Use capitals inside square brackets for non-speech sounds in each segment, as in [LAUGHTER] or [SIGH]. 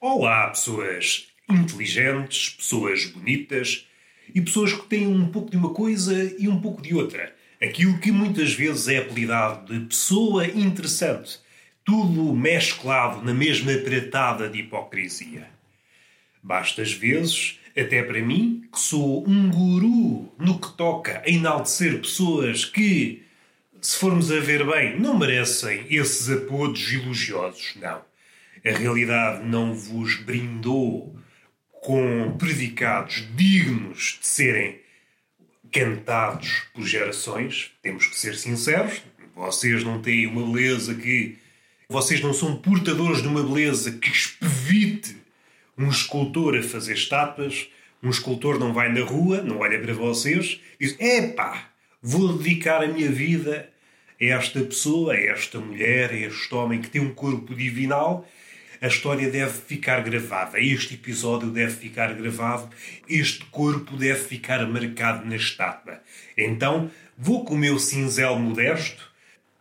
Olá, pessoas inteligentes, pessoas bonitas e pessoas que têm um pouco de uma coisa e um pouco de outra. Aquilo que muitas vezes é apelidado de pessoa interessante. Tudo mesclado na mesma pratada de hipocrisia. Basta às vezes, até para mim, que sou um guru no que toca a enaltecer pessoas que, se formos a ver bem, não merecem esses apodos elogiosos, não a realidade não vos brindou com predicados dignos de serem cantados por gerações, temos que ser sinceros, vocês não têm uma beleza que. Vocês não são portadores de uma beleza que expevite um escultor a fazer estátuas. Um escultor não vai na rua, não olha para vocês e diz: Epá, vou dedicar a minha vida a esta pessoa, a esta mulher, a este homem que tem um corpo divinal a história deve ficar gravada, este episódio deve ficar gravado, este corpo deve ficar marcado na estátua. Então, vou com o meu cinzel modesto,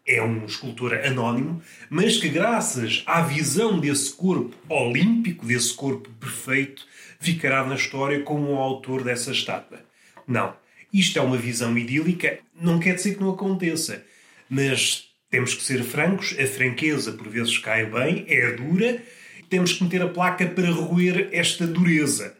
é um escultor anónimo, mas que, graças à visão desse corpo olímpico, desse corpo perfeito, ficará na história como o autor dessa estátua. Não. Isto é uma visão idílica, não quer dizer que não aconteça, mas temos que ser francos, a franqueza por vezes cai bem, é dura, temos que meter a placa para roer esta dureza.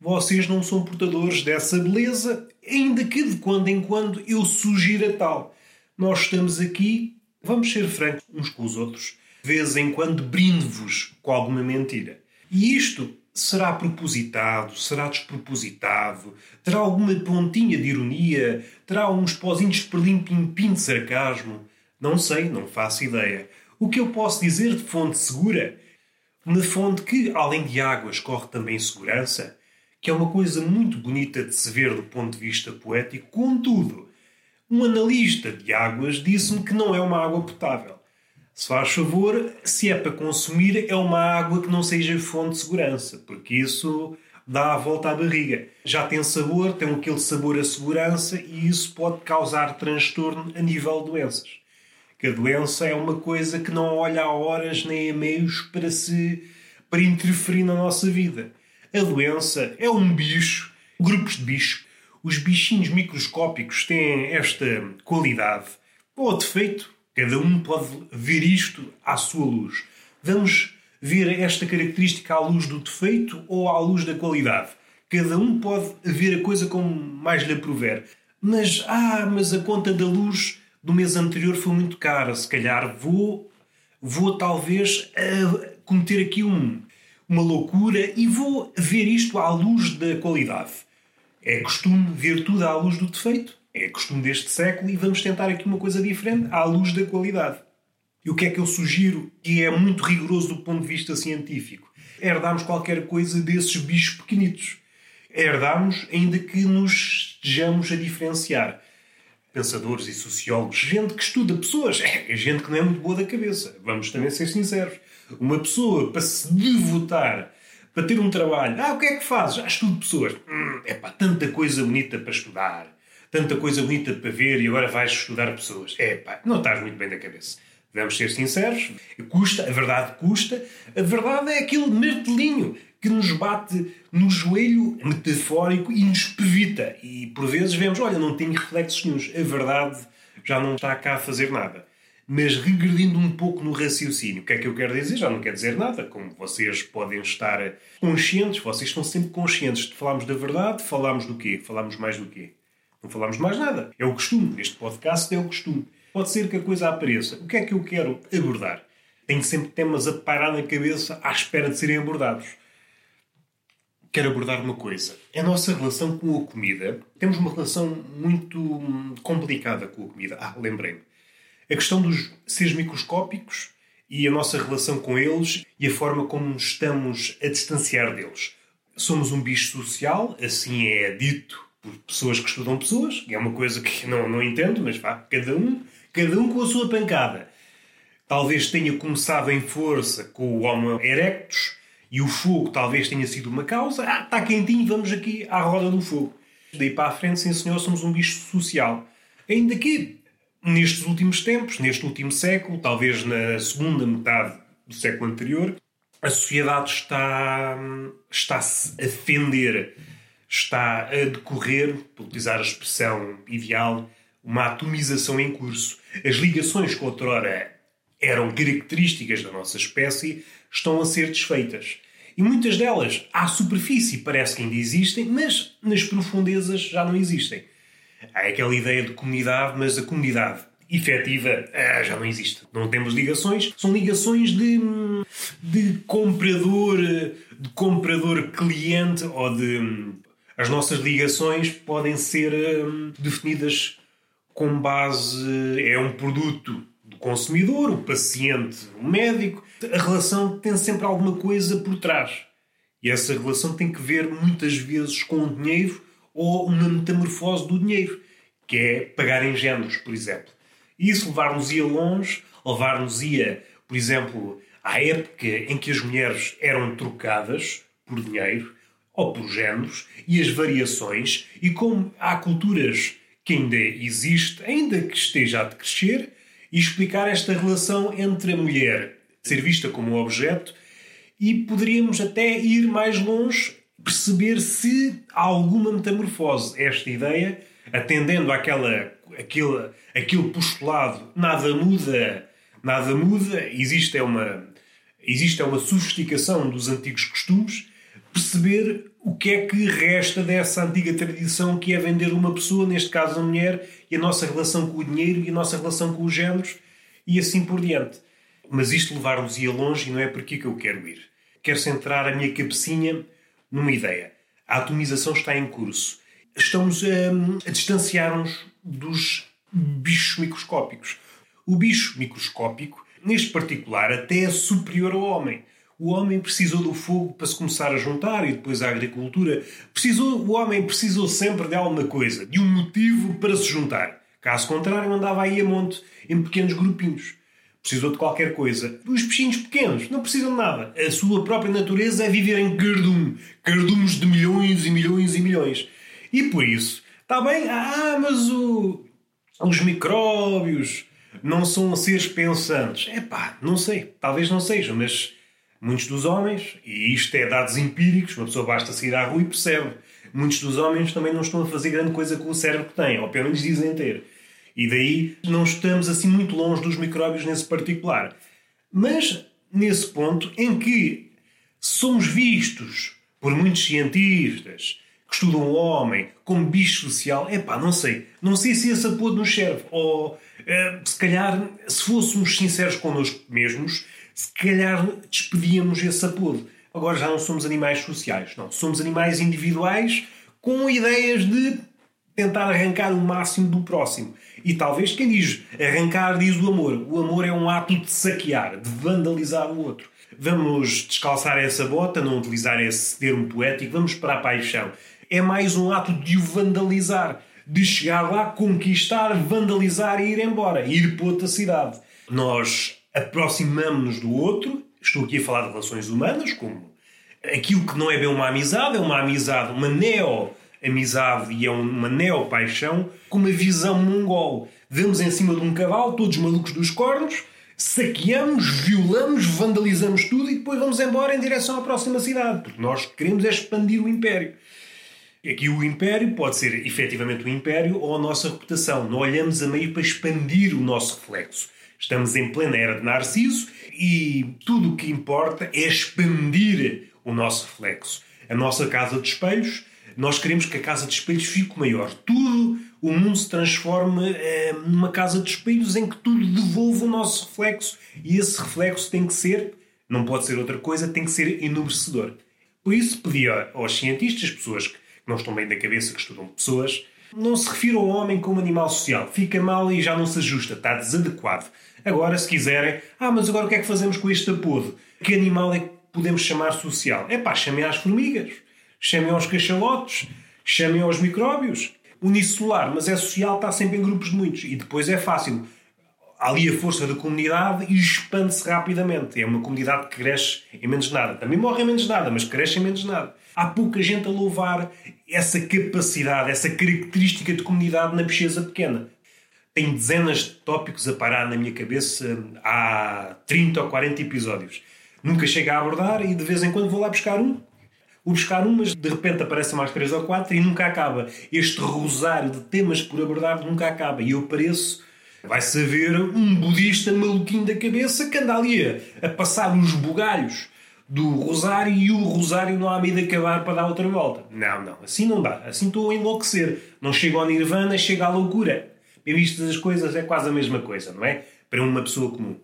Vocês não são portadores dessa beleza, ainda que de quando em quando eu sugira tal. Nós estamos aqui, vamos ser francos uns com os outros, de vez em quando brindo-vos com alguma mentira. E isto será propositado, será despropositado, terá alguma pontinha de ironia, terá uns pozinhos de perlim-pim-pim de sarcasmo. Não sei, não faço ideia. O que eu posso dizer de fonte segura? Uma fonte que, além de águas, corre também segurança, que é uma coisa muito bonita de se ver do ponto de vista poético. Contudo, um analista de águas disse-me que não é uma água potável. Se faz favor, se é para consumir, é uma água que não seja fonte de segurança, porque isso dá a volta à barriga. Já tem sabor, tem aquele sabor a segurança e isso pode causar transtorno a nível de doenças que a doença é uma coisa que não olha a horas nem a meios para se para interferir na nossa vida. A doença é um bicho, grupos de bichos. Os bichinhos microscópicos têm esta qualidade ou defeito. Cada um pode ver isto à sua luz. Vamos ver esta característica à luz do defeito ou à luz da qualidade. Cada um pode ver a coisa como mais lhe aprover. Mas, ah, mas a conta da luz do mês anterior foi muito cara. Se calhar vou, vou talvez uh, cometer aqui um, uma loucura e vou ver isto à luz da qualidade. É costume ver tudo à luz do defeito. É costume deste século e vamos tentar aqui uma coisa diferente à luz da qualidade. E o que é que eu sugiro que é muito rigoroso do ponto de vista científico? Herdarmos qualquer coisa desses bichos pequenitos. Herdarmos ainda que nos estejamos a diferenciar pensadores e sociólogos, gente que estuda pessoas, é gente que não é muito boa da cabeça. Vamos também ser sinceros. Uma pessoa para se devotar, para ter um trabalho, ah, o que é que fazes? Ah, estudo pessoas. Hum, é pá, tanta coisa bonita para estudar, tanta coisa bonita para ver e agora vais estudar pessoas. É pá, não estás muito bem da cabeça. Vamos ser sinceros, custa, a verdade custa. A verdade é aquele martelinho que nos bate no joelho metafórico e nos pevita. E por vezes vemos, olha, não tem reflexos nenhums. A verdade já não está cá a fazer nada. Mas regredindo um pouco no raciocínio, o que é que eu quero dizer? Já não quer dizer nada. Como vocês podem estar conscientes, vocês estão sempre conscientes de falarmos da verdade, falamos do quê? Falamos mais do quê? Não falamos mais nada. É o costume. Este podcast é o costume. Pode ser que a coisa apareça. O que é que eu quero abordar? Tenho sempre temas a parar na cabeça à espera de serem abordados quero abordar uma coisa. A nossa relação com a comida. Temos uma relação muito complicada com a comida. Ah, lembrei-me. A questão dos seres microscópicos e a nossa relação com eles e a forma como nos estamos a distanciar deles. Somos um bicho social, assim é dito por pessoas que estudam pessoas, que é uma coisa que não, não entendo, mas vá, cada um, cada um com a sua pancada. Talvez tenha começado em força com o Homo erectus, e o fogo talvez tenha sido uma causa. Ah, está quentinho, vamos aqui à roda do fogo. Daí para a frente, sim senhor, somos um bicho social. Ainda que nestes últimos tempos, neste último século, talvez na segunda metade do século anterior, a sociedade está, está-se a fender, está a decorrer, por utilizar a expressão ideal, uma atomização em curso. As ligações que outrora eram características da nossa espécie estão a ser desfeitas. E muitas delas, à superfície, parece que ainda existem, mas nas profundezas já não existem. Há aquela ideia de comunidade, mas a comunidade efetiva ah, já não existe. Não temos ligações, são ligações de, de comprador, de comprador cliente ou de. As nossas ligações podem ser hum, definidas com base. É um produto do consumidor, o paciente, o médico. A relação tem sempre alguma coisa por trás. E essa relação tem que ver muitas vezes com o dinheiro ou uma metamorfose do dinheiro, que é pagar em géneros, por exemplo. Isso levar-nos-ia longe, levar-nos-ia, por exemplo, à época em que as mulheres eram trocadas por dinheiro ou por géneros e as variações, e como há culturas que ainda existe, ainda que esteja a decrescer, e explicar esta relação entre a mulher ser vista como objeto e poderíamos até ir mais longe, perceber se há alguma metamorfose. Esta ideia, atendendo àquela aquele, aquele postulado nada muda, nada muda, existe é uma, existe é uma sofisticação dos antigos costumes, perceber o que é que resta dessa antiga tradição que é vender uma pessoa, neste caso a mulher, e a nossa relação com o dinheiro e a nossa relação com os géneros e assim por diante. Mas isto levar-nos-ia longe e não é por aqui que eu quero ir. Quero centrar a minha cabecinha numa ideia. A atomização está em curso. Estamos a, a distanciar-nos dos bichos microscópicos. O bicho microscópico, neste particular, até é superior ao homem. O homem precisou do fogo para se começar a juntar e depois a agricultura. Precisou, o homem precisou sempre de alguma coisa, de um motivo para se juntar. Caso contrário, andava aí a monte, em pequenos grupinhos. Precisou de qualquer coisa. Os peixinhos pequenos não precisam de nada. A sua própria natureza é viver em cardume. Cardumes de milhões e milhões e milhões. E por isso, está bem, ah, mas o, os micróbios não são seres pensantes. É pá, não sei, talvez não sejam, mas muitos dos homens, e isto é dados empíricos, uma pessoa basta sair à rua e percebe, muitos dos homens também não estão a fazer grande coisa com o cérebro que têm, ou pelo menos dizem ter. E daí não estamos assim muito longe dos micróbios nesse particular. Mas nesse ponto em que somos vistos por muitos cientistas que estudam o homem como bicho social, é pá, não sei. Não sei se esse apodo nos serve. Ou eh, se calhar, se fôssemos sinceros connosco mesmos, se calhar despedíamos esse apodo. Agora já não somos animais sociais, não. Somos animais individuais com ideias de tentar arrancar o máximo do próximo. E talvez quem diz arrancar diz o amor. O amor é um ato de saquear, de vandalizar o outro. Vamos descalçar essa bota, não utilizar esse termo poético, vamos para a paixão é mais um ato de o vandalizar, de chegar lá, conquistar, vandalizar e ir embora, ir para outra cidade. Nós aproximamos-nos do outro, estou aqui a falar de relações humanas, como aquilo que não é bem uma amizade, é uma amizade, uma neo-amizade e é uma neo-paixão, com uma visão mongol. Vemos em cima de um cavalo, todos malucos dos cornos, saqueamos, violamos, vandalizamos tudo e depois vamos embora em direção à próxima cidade, porque nós queremos é expandir o império. Aqui o império pode ser efetivamente o império ou a nossa reputação. Não olhamos a meio para expandir o nosso reflexo. Estamos em plena era de Narciso e tudo o que importa é expandir o nosso reflexo. A nossa casa de espelhos, nós queremos que a casa de espelhos fique maior. Tudo, o mundo se transforme é, numa casa de espelhos em que tudo devolve o nosso reflexo e esse reflexo tem que ser, não pode ser outra coisa, tem que ser enobrecedor. Por isso pedia aos cientistas, pessoas que não estão bem da cabeça, que estudam pessoas, não se refira ao homem como animal social. Fica mal e já não se ajusta, está desadequado. Agora, se quiserem, ah, mas agora o que é que fazemos com este apodo? Que animal é que podemos chamar social? É pá, chamem às formigas, chamem aos cachalotes, chamem aos micróbios. Unicelular, mas é social, está sempre em grupos de muitos. E depois é fácil há ali a força da comunidade e expande-se rapidamente. É uma comunidade que cresce em menos nada. Também morre em menos nada, mas cresce em menos nada. Há pouca gente a louvar essa capacidade, essa característica de comunidade na pesquisa pequena. Tenho dezenas de tópicos a parar na minha cabeça há 30 ou 40 episódios. Nunca chego a abordar e de vez em quando vou lá buscar um. Vou buscar um, mas de repente aparecem mais três ou quatro e nunca acaba. Este rosário de temas por abordar nunca acaba. E eu pareço, vai saber, um budista maluquinho da cabeça que anda ali a, a passar os bugalhos do rosário e o rosário não há meio de acabar para dar outra volta. Não, não, assim não dá. Assim estou a enlouquecer. Não chego ao nirvana, chego à loucura. Bem vistas as coisas, é quase a mesma coisa, não é? Para uma pessoa comum.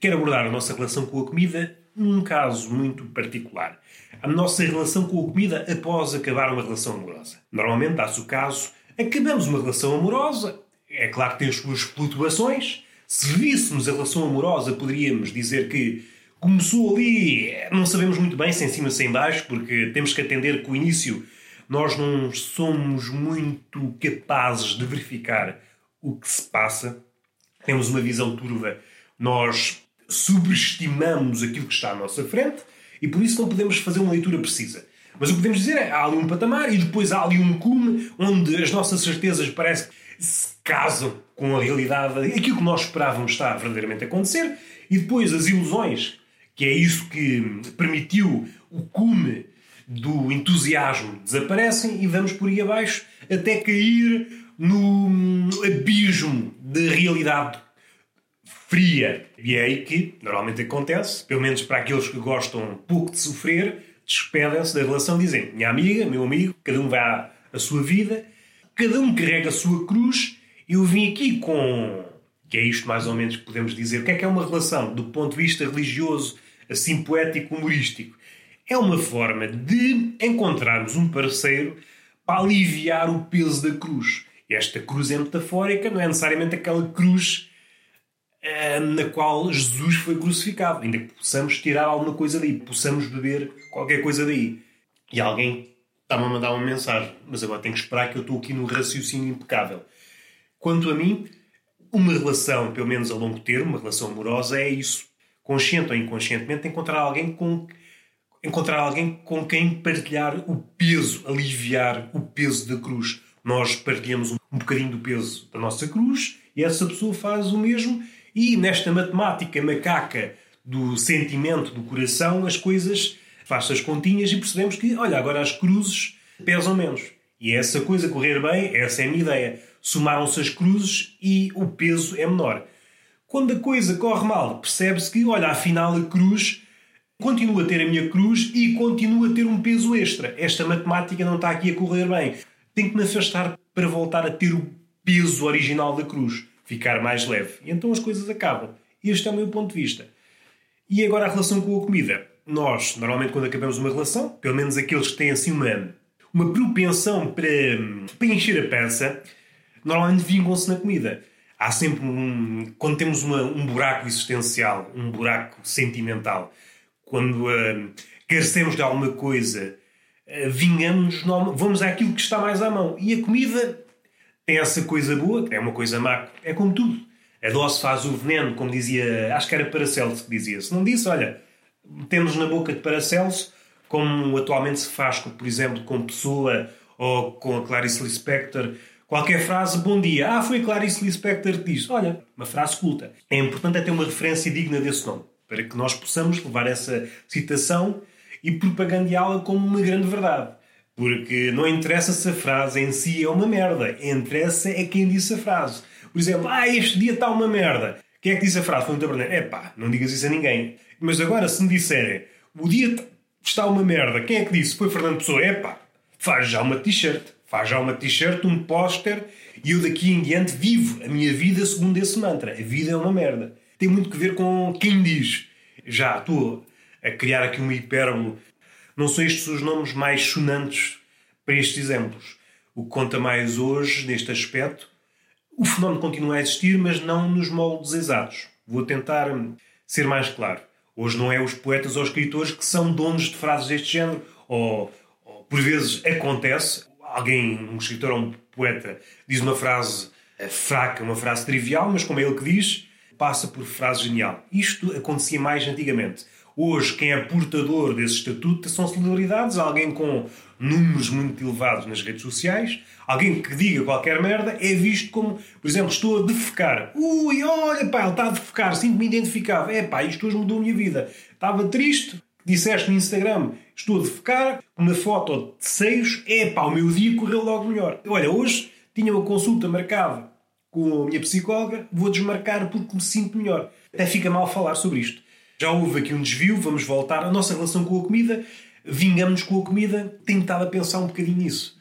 Quero abordar a nossa relação com a comida num caso muito particular. A nossa relação com a comida após acabar uma relação amorosa. Normalmente dá-se o caso, acabamos uma relação amorosa, é claro que tem as suas flutuações. Se víssemos a relação amorosa, poderíamos dizer que começou ali, não sabemos muito bem, sem cima sem baixo, porque temos que atender que o início nós não somos muito capazes de verificar o que se passa. Temos uma visão turva. Nós subestimamos aquilo que está à nossa frente e por isso não podemos fazer uma leitura precisa. Mas o que podemos dizer é há ali um patamar e depois há ali um cume onde as nossas certezas parece que se casam com a realidade, aquilo que nós esperávamos estar verdadeiramente a acontecer, e depois as ilusões, que é isso que permitiu o cume do entusiasmo, desaparecem e vamos por aí abaixo até cair no abismo da realidade fria. E é aí que normalmente acontece, pelo menos para aqueles que gostam pouco de sofrer, despedem-se da relação dizem minha amiga, meu amigo, cada um vai à sua vida, cada um carrega a sua cruz, eu vim aqui com... que é isto mais ou menos que podemos dizer. O que é que é uma relação do ponto de vista religioso, assim poético, humorístico? É uma forma de encontrarmos um parceiro para aliviar o peso da cruz. Esta cruz é metafórica, não é necessariamente aquela cruz eh, na qual Jesus foi crucificado. Ainda que possamos tirar alguma coisa daí, possamos beber qualquer coisa daí. E alguém está-me a mandar uma mensagem, mas agora tenho que esperar que eu estou aqui no raciocínio impecável. Quanto a mim, uma relação, pelo menos a longo termo, uma relação amorosa, é isso. Consciente ou inconscientemente, encontrar alguém com encontrar alguém com quem partilhar o peso, aliviar o peso da cruz. Nós partilhamos um, bocadinho do peso da nossa cruz e essa pessoa faz o mesmo e nesta matemática macaca do sentimento, do coração, as coisas faz as continhas e percebemos que, olha, agora as cruzes pesam menos. E essa coisa correr bem, essa é a minha ideia. Somaram-se as cruzes e o peso é menor. Quando a coisa corre mal, percebe-se que, olha, afinal a cruz continua a ter a minha cruz e continua a ter um peso extra. Esta matemática não está aqui a correr bem. Tenho que me afastar para voltar a ter o peso original da cruz ficar mais leve. E então as coisas acabam. Este é o meu ponto de vista. E agora a relação com a comida. Nós, normalmente, quando acabamos uma relação, pelo menos aqueles que têm assim uma, uma propensão para, para encher a pança, normalmente vingam-se na comida. Há sempre um. Quando temos uma, um buraco existencial, um buraco sentimental, quando uh, carecemos de alguma coisa, uh, vingamos, vamos àquilo que está mais à mão. E a comida tem essa coisa boa, que é uma coisa má, é como tudo. A dose faz o veneno, como dizia, acho que era Paracelso que dizia. Se não disse, olha, temos na boca de Paracelso, como atualmente se faz, por exemplo, com Pessoa ou com a Clarice Lispector, qualquer frase, bom dia, ah, foi Clarice Lispector que disse, olha, uma frase culta. É importante é ter uma referência digna desse nome, para que nós possamos levar essa citação e propagandeá-la como uma grande verdade. Porque não interessa se a frase em si é uma merda. Interessa é quem disse a frase. Por exemplo, ah, este dia está uma merda. Quem é que disse a frase? Foi o Taberneiro. É pá, não digas isso a ninguém. Mas agora, se me disserem, o dia está uma merda, quem é que disse? Foi Fernando Pessoa. É pá, faz já uma t-shirt. Faz já uma t-shirt, um póster e eu daqui em diante vivo a minha vida segundo esse mantra. A vida é uma merda. Tem muito que ver com quem diz. Já estou a criar aqui uma hipérbole não são estes os nomes mais sonantes para estes exemplos. O que conta mais hoje, neste aspecto, o fenómeno continua a existir, mas não nos moldes exatos. Vou tentar ser mais claro. Hoje não é os poetas ou escritores que são donos de frases deste género, ou, ou por vezes acontece, alguém, um escritor ou um poeta, diz uma frase fraca, uma frase trivial, mas como é ele que diz, passa por frase genial. Isto acontecia mais antigamente. Hoje, quem é portador desse estatuto são celebridades, alguém com números muito elevados nas redes sociais, alguém que diga qualquer merda é visto como, por exemplo, estou a defecar. Ui, olha, pá, ele está a defecar, sinto-me identificado. É pá, isto hoje mudou a minha vida. Estava triste, disseste no Instagram, estou a defecar, uma foto de seios, é pá, o meu dia correu logo melhor. Olha, hoje tinha uma consulta marcada com a minha psicóloga, vou desmarcar porque me sinto melhor. Até fica mal falar sobre isto. Já houve aqui um desvio, vamos voltar. A nossa relação com a comida, vingamos com a comida, tenho estado a pensar um bocadinho nisso.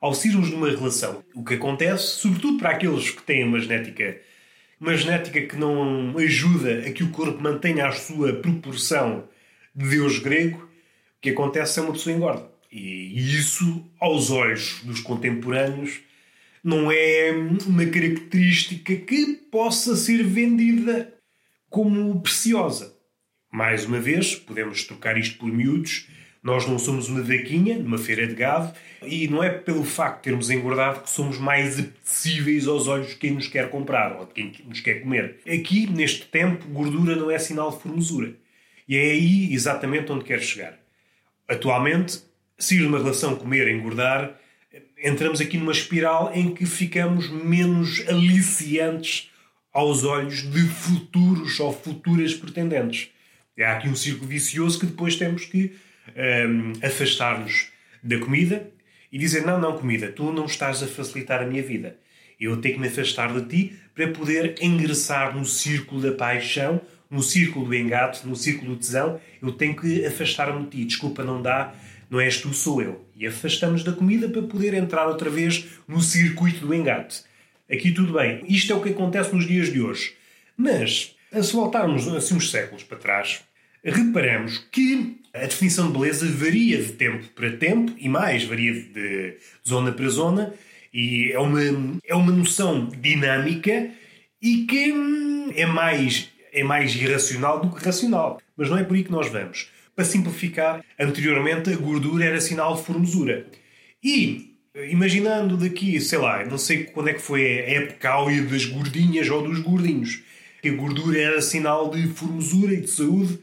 Ao sairmos de uma relação, o que acontece, sobretudo para aqueles que têm uma genética, uma genética que não ajuda a que o corpo mantenha a sua proporção de Deus grego, o que acontece é uma pessoa engorda. E isso, aos olhos dos contemporâneos, não é uma característica que possa ser vendida como preciosa. Mais uma vez, podemos trocar isto por miúdos. Nós não somos uma vaquinha numa feira de gado e não é pelo facto de termos engordado que somos mais apetecíveis aos olhos de quem nos quer comprar ou de quem nos quer comer. Aqui, neste tempo, gordura não é sinal de formosura. E é aí exatamente onde quero chegar. Atualmente, se uma relação comer-engordar, entramos aqui numa espiral em que ficamos menos aliciantes aos olhos de futuros ou futuras pretendentes. Há aqui um círculo vicioso que depois temos que um, afastar-nos da comida e dizer: Não, não, comida, tu não estás a facilitar a minha vida. Eu tenho que me afastar de ti para poder ingressar no círculo da paixão, no círculo do engate, no círculo do tesão. Eu tenho que afastar-me de ti. Desculpa, não dá, não és tu, sou eu. E afastamos da comida para poder entrar outra vez no circuito do engate. Aqui tudo bem. Isto é o que acontece nos dias de hoje. Mas se voltarmos assim uns séculos para trás, reparamos que a definição de beleza varia de tempo para tempo e mais, varia de zona para zona e é uma, é uma noção dinâmica e que é mais, é mais irracional do que racional. Mas não é por aí que nós vamos. Para simplificar, anteriormente a gordura era sinal de formosura. E imaginando daqui, sei lá, não sei quando é que foi a época áurea das gordinhas ou dos gordinhos, que a gordura era sinal de formosura e de saúde.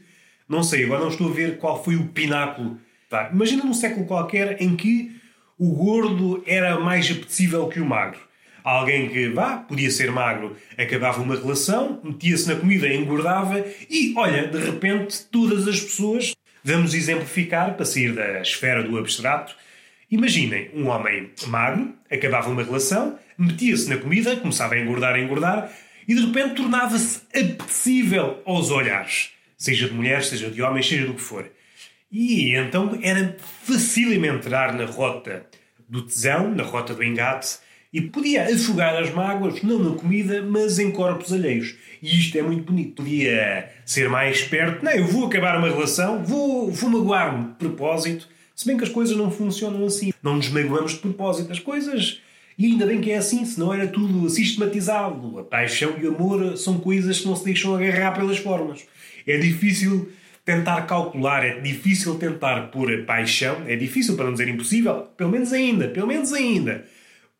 Não sei, agora não estou a ver qual foi o pináculo. Tá. Imagina num século qualquer em que o gordo era mais apetecível que o magro. Alguém que, vá, podia ser magro, acabava uma relação, metia-se na comida, engordava e, olha, de repente, todas as pessoas, vamos exemplificar para sair da esfera do abstrato, imaginem um homem magro, acabava uma relação, metia-se na comida, começava a engordar, a engordar, e de repente tornava-se apetecível aos olhares, seja de mulheres, seja de homens, seja do que for. E então era facílimo entrar na rota do tesão, na rota do engate, e podia afogar as mágoas, não na comida, mas em corpos alheios. E isto é muito bonito. Podia ser mais esperto. Não, eu vou acabar uma relação, vou, vou magoar-me de propósito. Se bem que as coisas não funcionam assim. Não nos magoamos de propósito. As coisas e ainda bem que é assim, senão era tudo sistematizado. A paixão e o amor são coisas que não se deixam agarrar pelas formas. É difícil tentar calcular, é difícil tentar pôr a paixão, é difícil para não dizer impossível, pelo menos ainda, pelo menos ainda,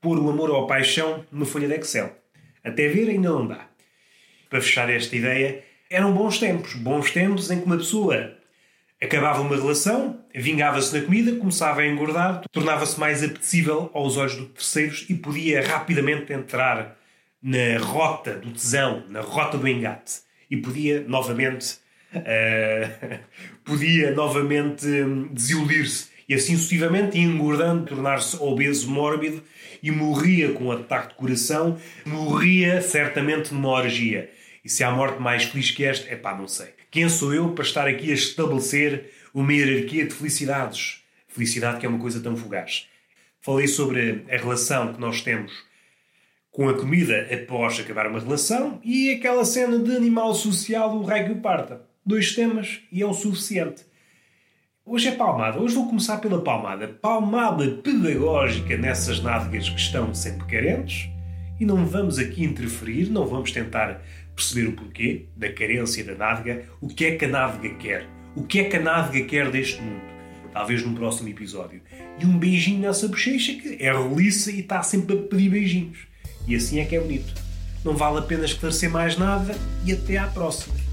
pôr o amor ou a paixão numa folha de Excel. Até ver ainda não dá. Para fechar esta ideia, eram bons tempos, bons tempos em que uma pessoa Acabava uma relação, vingava-se na comida, começava a engordar, tornava-se mais apetecível aos olhos dos terceiros e podia rapidamente entrar na rota do tesão, na rota do engate. E podia novamente. Uh, [LAUGHS] podia novamente hum, desiludir-se. E assim sucessivamente, engordando, tornar-se obeso mórbido e morria com um ataque de coração, morria certamente numa orgia. E se há morte mais feliz que esta, é pá, não sei. Quem sou eu para estar aqui a estabelecer uma hierarquia de felicidades? Felicidade que é uma coisa tão fugaz. Falei sobre a relação que nós temos com a comida após acabar uma relação e aquela cena de animal social, o rei que parta. Dois temas e é o suficiente. Hoje é palmada. Hoje vou começar pela palmada. Palmada pedagógica nessas nádegas que estão sempre carentes. E não vamos aqui interferir, não vamos tentar perceber o porquê da carência da nádega, o que é que a nádega quer, o que é que a nádega quer deste mundo. Talvez num próximo episódio. E um beijinho nessa bochecha que é roliça e está sempre a pedir beijinhos. E assim é que é bonito. Não vale a pena esclarecer mais nada e até à próxima.